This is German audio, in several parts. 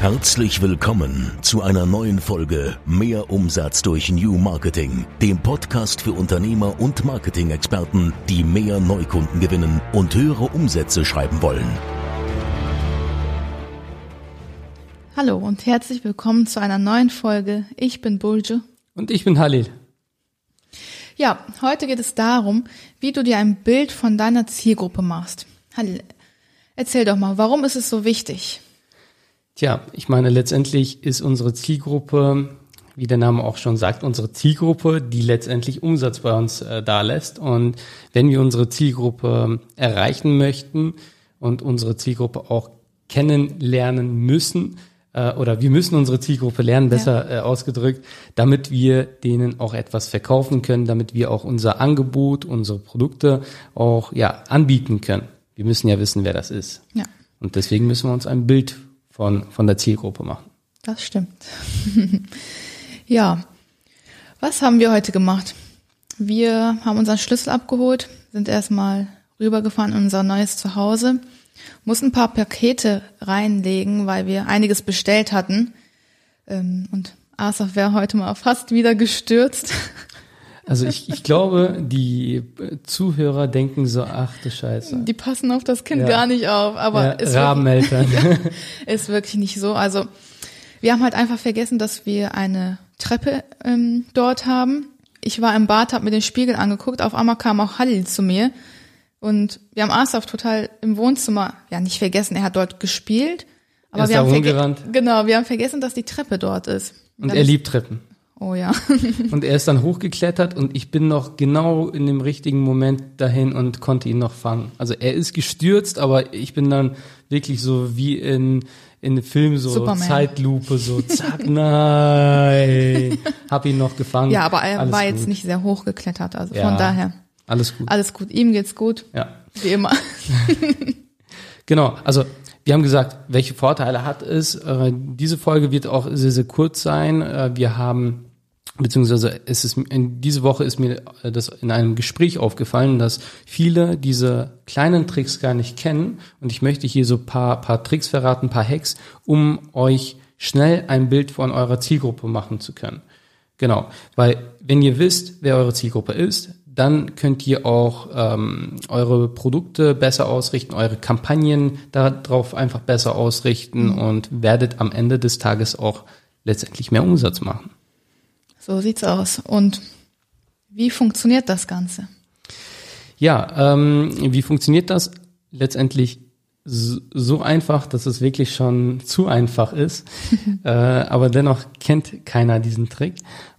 Herzlich willkommen zu einer neuen Folge Mehr Umsatz durch New Marketing, dem Podcast für Unternehmer und Marketing-Experten, die mehr Neukunden gewinnen und höhere Umsätze schreiben wollen. Hallo und herzlich willkommen zu einer neuen Folge. Ich bin Bulge. Und ich bin Halil. Ja, heute geht es darum, wie du dir ein Bild von deiner Zielgruppe machst. Halil, erzähl doch mal, warum ist es so wichtig? Tja, ich meine, letztendlich ist unsere Zielgruppe, wie der Name auch schon sagt, unsere Zielgruppe, die letztendlich Umsatz bei uns äh, da lässt. Und wenn wir unsere Zielgruppe erreichen möchten und unsere Zielgruppe auch kennenlernen müssen, äh, oder wir müssen unsere Zielgruppe lernen, besser ja. äh, ausgedrückt, damit wir denen auch etwas verkaufen können, damit wir auch unser Angebot, unsere Produkte auch ja anbieten können. Wir müssen ja wissen, wer das ist. Ja. Und deswegen müssen wir uns ein Bild von, von der Zielgruppe machen. Das stimmt. ja. Was haben wir heute gemacht? Wir haben unseren Schlüssel abgeholt, sind erstmal rübergefahren in unser neues Zuhause, mussten ein paar Pakete reinlegen, weil wir einiges bestellt hatten. Ähm, und Asaf wäre heute mal fast wieder gestürzt. Also ich, ich glaube, die Zuhörer denken so, ach du Scheiße. Die passen auf das Kind ja. gar nicht auf, aber ja, ist, Rabeneltern. Wirklich, ist wirklich nicht so. Also wir haben halt einfach vergessen, dass wir eine Treppe ähm, dort haben. Ich war im Bad, habe mir den Spiegel angeguckt, auf einmal kam auch Halil zu mir und wir haben Asaf total im Wohnzimmer, ja nicht vergessen, er hat dort gespielt, aber wir haben, genau, wir haben vergessen, dass die Treppe dort ist. Und er liebt Treppen. Oh ja. und er ist dann hochgeklettert und ich bin noch genau in dem richtigen Moment dahin und konnte ihn noch fangen. Also er ist gestürzt, aber ich bin dann wirklich so wie in in einem Film so Superman. Zeitlupe so zack nein. Hab ihn noch gefangen. Ja aber er alles war jetzt nicht sehr hoch geklettert also ja, von daher. Alles gut. Alles gut. Ihm geht's gut. Ja. Wie immer. Genau. Also wir haben gesagt, welche Vorteile hat es. Äh, diese Folge wird auch sehr, sehr kurz sein. Äh, wir haben beziehungsweise es ist in diese Woche ist mir das in einem Gespräch aufgefallen, dass viele diese kleinen Tricks gar nicht kennen und ich möchte hier so paar paar Tricks verraten, paar Hacks, um euch schnell ein Bild von eurer Zielgruppe machen zu können. Genau, weil wenn ihr wisst, wer eure Zielgruppe ist, dann könnt ihr auch ähm, eure Produkte besser ausrichten, eure Kampagnen darauf einfach besser ausrichten mhm. und werdet am Ende des Tages auch letztendlich mehr Umsatz machen. So sieht's aus. Und wie funktioniert das Ganze? Ja, ähm, wie funktioniert das? Letztendlich so einfach, dass es wirklich schon zu einfach ist. äh, aber dennoch kennt keiner diesen Trick.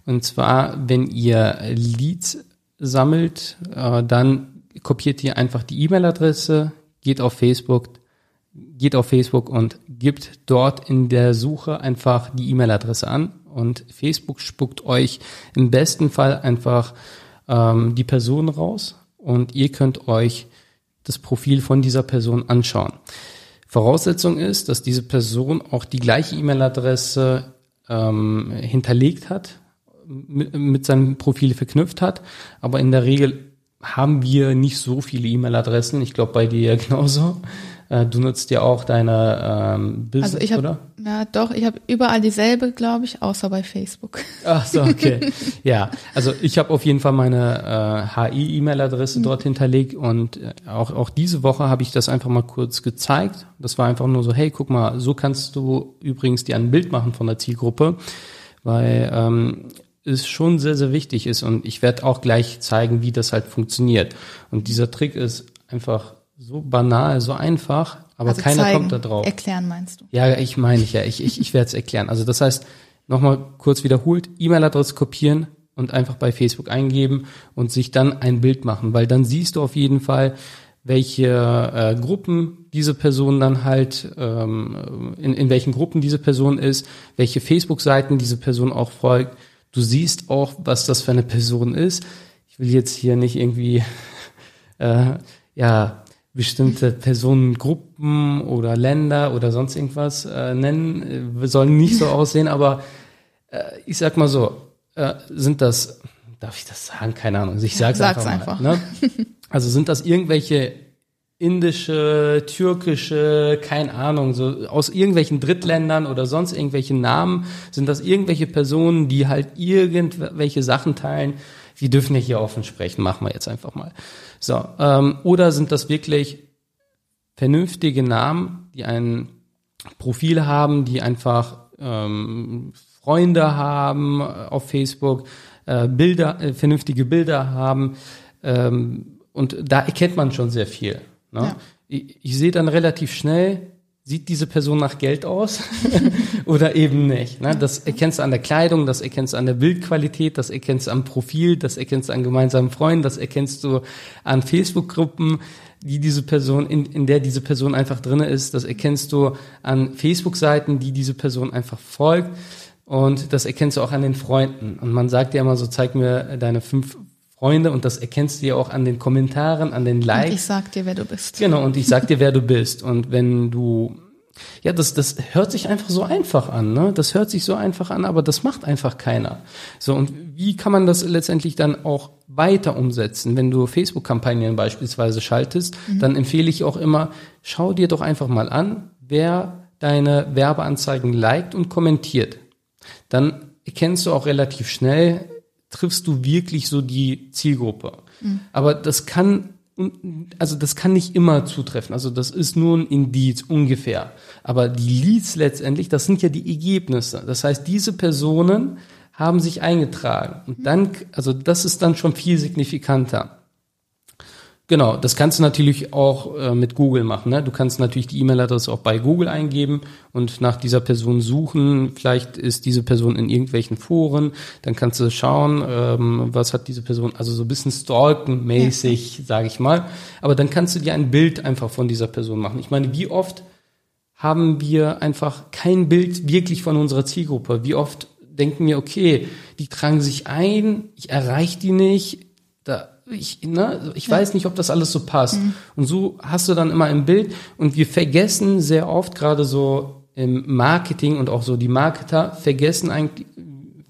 Und zwar, wenn ihr Leads sammelt, äh, dann kopiert ihr einfach die E-Mail-Adresse, geht auf Facebook, geht auf Facebook und gibt dort in der Suche einfach die E-Mail-Adresse an und Facebook spuckt euch im besten Fall einfach ähm, die Person raus und ihr könnt euch das Profil von dieser Person anschauen. Voraussetzung ist, dass diese Person auch die gleiche E-Mail-Adresse ähm, hinterlegt hat, mit, mit seinem Profil verknüpft hat, aber in der Regel haben wir nicht so viele E-Mail-Adressen. Ich glaube bei dir ja genauso. Äh, du nutzt ja auch deine ähm, Business, also ich hab, oder? Ja, doch. Ich habe überall dieselbe, glaube ich, außer bei Facebook. Ach so, okay. ja, also ich habe auf jeden Fall meine äh, HI-E-Mail-Adresse mhm. dort hinterlegt und äh, auch auch diese Woche habe ich das einfach mal kurz gezeigt. Das war einfach nur so, hey, guck mal, so kannst du übrigens dir ein Bild machen von der Zielgruppe, weil ähm, es schon sehr, sehr wichtig ist und ich werde auch gleich zeigen, wie das halt funktioniert. Und dieser Trick ist einfach so banal, so einfach, aber also keiner zeigen, kommt da drauf. Erklären meinst du? Ja, ich meine ich ja. Ich, ich, ich werde es erklären. Also das heißt, nochmal kurz wiederholt, E-Mail-Adresse kopieren und einfach bei Facebook eingeben und sich dann ein Bild machen, weil dann siehst du auf jeden Fall, welche äh, Gruppen diese Person dann halt, ähm, in, in welchen Gruppen diese Person ist, welche Facebook-Seiten diese Person auch folgt. Du siehst auch, was das für eine Person ist. Ich will jetzt hier nicht irgendwie äh, ja bestimmte Personengruppen oder Länder oder sonst irgendwas äh, nennen. Wir sollen nicht so aussehen, aber äh, ich sag mal so, äh, sind das, darf ich das sagen? Keine Ahnung. Ich sag's, sag's einfach. Mal, einfach. Ne? Also sind das irgendwelche indische, türkische, keine Ahnung, so aus irgendwelchen Drittländern oder sonst irgendwelchen Namen, sind das irgendwelche Personen, die halt irgendwelche Sachen teilen. Wir dürfen ja hier offen sprechen, machen wir jetzt einfach mal. So, ähm, oder sind das wirklich vernünftige Namen, die ein Profil haben, die einfach ähm, Freunde haben auf Facebook, äh, Bilder, äh, vernünftige Bilder haben, ähm, und da erkennt man schon sehr viel. Ne? Ja. Ich, ich sehe dann relativ schnell, sieht diese Person nach Geld aus oder eben nicht. Ne? Das erkennst du an der Kleidung, das erkennst du an der Bildqualität, das erkennst du am Profil, das erkennst du an gemeinsamen Freunden, das erkennst du an Facebook-Gruppen, die diese Person, in, in der diese Person einfach drinne ist, das erkennst du an Facebook-Seiten, die diese Person einfach folgt. Und das erkennst du auch an den Freunden. Und man sagt ja immer so, zeig mir deine fünf Freunde und das erkennst du ja auch an den Kommentaren, an den Likes. Und ich sag dir, wer du bist. Genau, und ich sag dir, wer du bist. Und wenn du, ja, das, das hört sich einfach so einfach an, ne? Das hört sich so einfach an, aber das macht einfach keiner. So, und wie kann man das letztendlich dann auch weiter umsetzen? Wenn du Facebook-Kampagnen beispielsweise schaltest, mhm. dann empfehle ich auch immer, schau dir doch einfach mal an, wer deine Werbeanzeigen liked und kommentiert. Dann erkennst du auch relativ schnell, triffst du wirklich so die Zielgruppe. Mhm. Aber das kann, also das kann nicht immer zutreffen. Also das ist nur ein Indiz ungefähr. Aber die Leads letztendlich, das sind ja die Ergebnisse. Das heißt, diese Personen haben sich eingetragen. Und dann, also das ist dann schon viel signifikanter. Genau, das kannst du natürlich auch äh, mit Google machen. Ne? Du kannst natürlich die E-Mail-Adresse auch bei Google eingeben und nach dieser Person suchen. Vielleicht ist diese Person in irgendwelchen Foren. Dann kannst du schauen, ähm, was hat diese Person, also so ein bisschen stalken-mäßig, ja. sage ich mal. Aber dann kannst du dir ein Bild einfach von dieser Person machen. Ich meine, wie oft haben wir einfach kein Bild wirklich von unserer Zielgruppe? Wie oft denken wir, okay, die tragen sich ein, ich erreiche die nicht, da ich, ne, ich ja. weiß nicht, ob das alles so passt. Mhm. Und so hast du dann immer ein Bild und wir vergessen sehr oft gerade so im Marketing und auch so die Marketer vergessen eigentlich,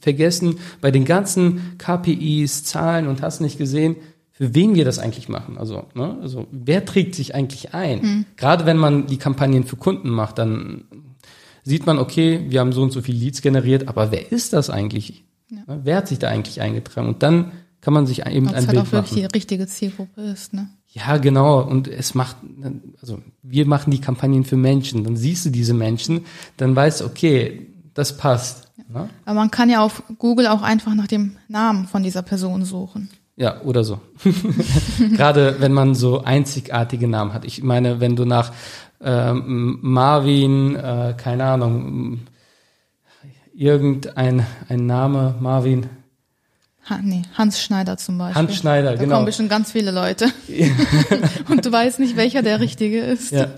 vergessen bei den ganzen KPIs, Zahlen und hast nicht gesehen, für wen wir das eigentlich machen. Also, ne, also wer trägt sich eigentlich ein? Mhm. Gerade wenn man die Kampagnen für Kunden macht, dann sieht man, okay, wir haben so und so viel Leads generiert, aber wer ist das eigentlich? Ja. Wer hat sich da eigentlich eingetragen? Und dann kann man sich eben Ob's ein halt Bild auch wirklich machen. die richtige Zielgruppe ist, ne? Ja, genau. Und es macht, also wir machen die Kampagnen für Menschen. Dann siehst du diese Menschen, dann weißt du, okay, das passt. Ja. Ne? Aber man kann ja auf Google auch einfach nach dem Namen von dieser Person suchen. Ja, oder so. Gerade wenn man so einzigartige Namen hat. Ich meine, wenn du nach ähm, Marvin, äh, keine Ahnung, irgendein ein Name, Marvin, nee, Hans Schneider zum Beispiel. Hans Schneider, da genau. Da kommen bestimmt ganz viele Leute. und du weißt nicht, welcher der richtige ist. Ja.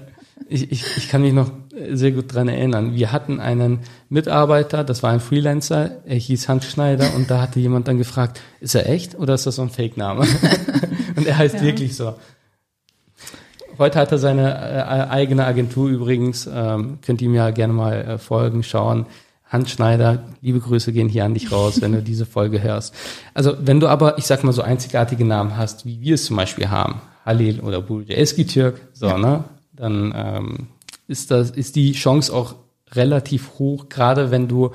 Ich, ich, ich kann mich noch sehr gut dran erinnern. Wir hatten einen Mitarbeiter, das war ein Freelancer, er hieß Hans Schneider und da hatte jemand dann gefragt, ist er echt oder ist das so ein Fake-Name? und er heißt ja. wirklich so. Heute hat er seine äh, eigene Agentur übrigens, ähm, könnt ihr ihm ja gerne mal äh, folgen, schauen. Hans Schneider, liebe Grüße gehen hier an dich raus, wenn du diese Folge hörst. Also wenn du aber, ich sag mal, so einzigartige Namen hast, wie wir es zum Beispiel haben, Halil oder Bulge Eskitürk, so, ja. ne, dann ähm, ist das, ist die Chance auch relativ hoch, gerade wenn du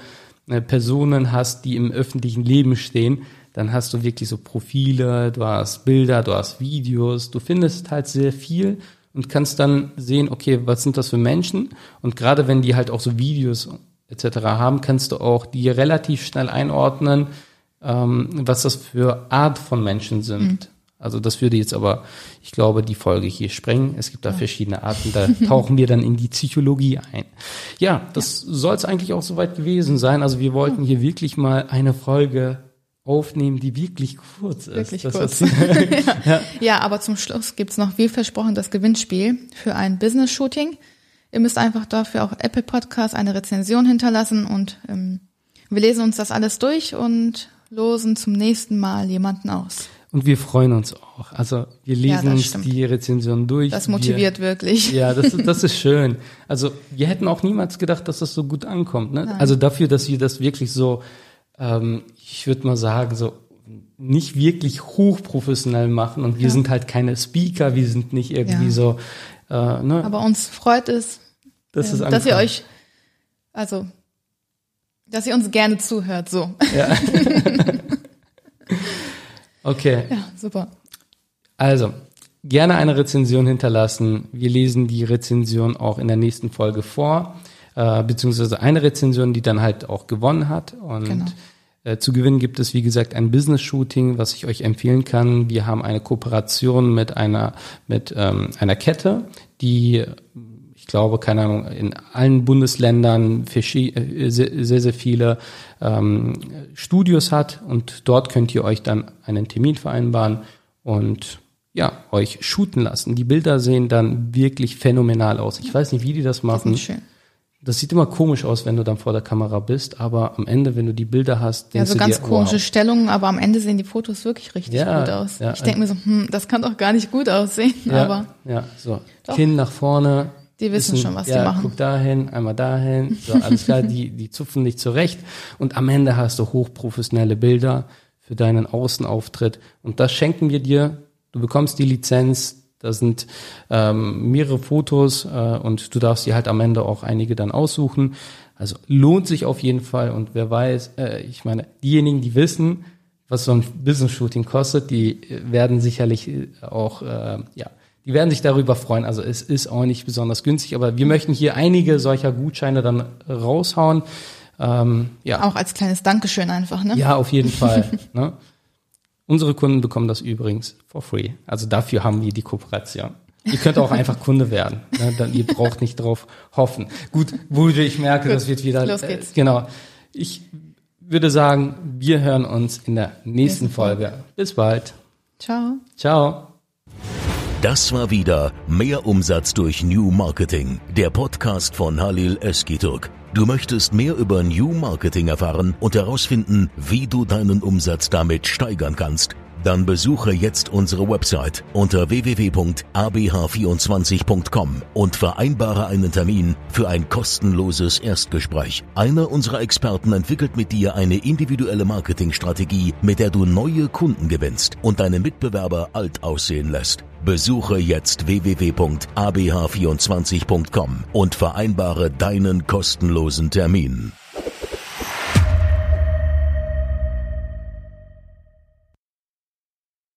äh, Personen hast, die im öffentlichen Leben stehen, dann hast du wirklich so Profile, du hast Bilder, du hast Videos, du findest halt sehr viel und kannst dann sehen, okay, was sind das für Menschen? Und gerade wenn die halt auch so Videos etc. haben, kannst du auch die relativ schnell einordnen, ähm, was das für Art von Menschen sind. Mhm. Also das würde jetzt aber, ich glaube, die Folge hier sprengen. Es gibt da ja. verschiedene Arten, da tauchen wir dann in die Psychologie ein. Ja, das ja. soll es eigentlich auch soweit gewesen sein. Also wir wollten hier wirklich mal eine Folge aufnehmen, die wirklich kurz ist. Wirklich das kurz. ja. ja. aber zum Schluss gibt's noch wie versprochen das Gewinnspiel für ein Business-Shooting. Ihr müsst einfach dafür auch Apple Podcast eine Rezension hinterlassen und ähm, wir lesen uns das alles durch und losen zum nächsten Mal jemanden aus. Und wir freuen uns auch. Also wir lesen ja, uns stimmt. die Rezension durch. Das motiviert wir, wirklich. Ja, das, das ist schön. Also wir hätten auch niemals gedacht, dass das so gut ankommt. Ne? Also dafür, dass wir das wirklich so, ähm, ich würde mal sagen, so nicht wirklich hochprofessionell machen und wir Ja. sind halt keine Speaker, wir sind nicht irgendwie Ja. so, äh, ne, Aber uns freut es, das ähm, dass ihr euch, also, dass ihr uns gerne zuhört, so. Ja. okay, Ja, super. also gerne eine Rezension hinterlassen. Wir lesen die Rezension auch in der nächsten Folge vor, äh, beziehungsweise eine Rezension, die dann halt auch gewonnen hat. Und Genau. Äh, zu gewinnen gibt es, wie gesagt, ein Business-Shooting, was ich euch empfehlen kann. Wir haben eine Kooperation mit einer, mit ähm, einer Kette, die ich glaube, keine Ahnung, in allen Bundesländern äh, sehr, sehr, viele ähm, Studios hat und dort könnt ihr euch dann einen Termin vereinbaren und ja, euch shooten lassen. Die Bilder sehen dann wirklich phänomenal aus. Ich weiß nicht, wie die das machen. Nicht schön. Das sieht immer komisch aus, wenn du dann vor der Kamera bist, aber am Ende, wenn du die Bilder hast, Ja, denkst so du ganz dir, komische wow. Stellungen, aber am Ende sehen die Fotos wirklich richtig Ja, gut aus. ja, ich denke mir so, hm, das kann doch gar nicht gut aussehen, Ja, aber ja, so. Doch. Kinn nach vorne. Die wissen Bisschen- schon, was ja, die machen. Guck dahin, einmal dahin. So, alles klar, die, die zupfen dich zurecht. Und am Ende hast du hochprofessionelle Bilder für deinen Außenauftritt. Und das schenken wir dir. Du bekommst die Lizenz. Da sind ähm, mehrere Fotos äh, und du darfst dir halt am Ende auch einige dann aussuchen. Also lohnt sich auf jeden Fall. Und wer weiß, äh, ich meine, diejenigen, die wissen, was so ein Business-Shooting kostet, die äh, werden sicherlich äh, auch, äh, ja, die werden sich darüber freuen. Also es ist auch nicht besonders günstig, aber wir möchten hier einige solcher Gutscheine dann raushauen. Ähm, ja, auch als kleines Dankeschön einfach, ne? ja, auf jeden Fall. ne? Unsere Kunden bekommen das übrigens for free. Also dafür haben wir die Kooperation. Ihr könnt auch einfach Kunde werden. Ne? Dann, ihr braucht nicht drauf hoffen. Gut, Bude, ich merke, Gut, das wird wieder. los geht's. Äh, genau. Ich würde sagen, wir hören uns in der nächsten Nächsten Folge. Bis bald. Ciao. Ciao. Das war wieder Mehr Umsatz durch New Marketing, der Podcast von Halil Eskiturk. Du möchtest mehr über New Marketing erfahren und herausfinden, wie du deinen Umsatz damit steigern kannst? Dann besuche jetzt unsere Website unter www.abh24.com und vereinbare einen Termin für ein kostenloses Erstgespräch. Einer unserer Experten entwickelt mit dir eine individuelle Marketingstrategie, mit der du neue Kunden gewinnst und deine Mitbewerber alt aussehen lässt. Besuche jetzt www.abh24.com und vereinbare deinen kostenlosen Termin.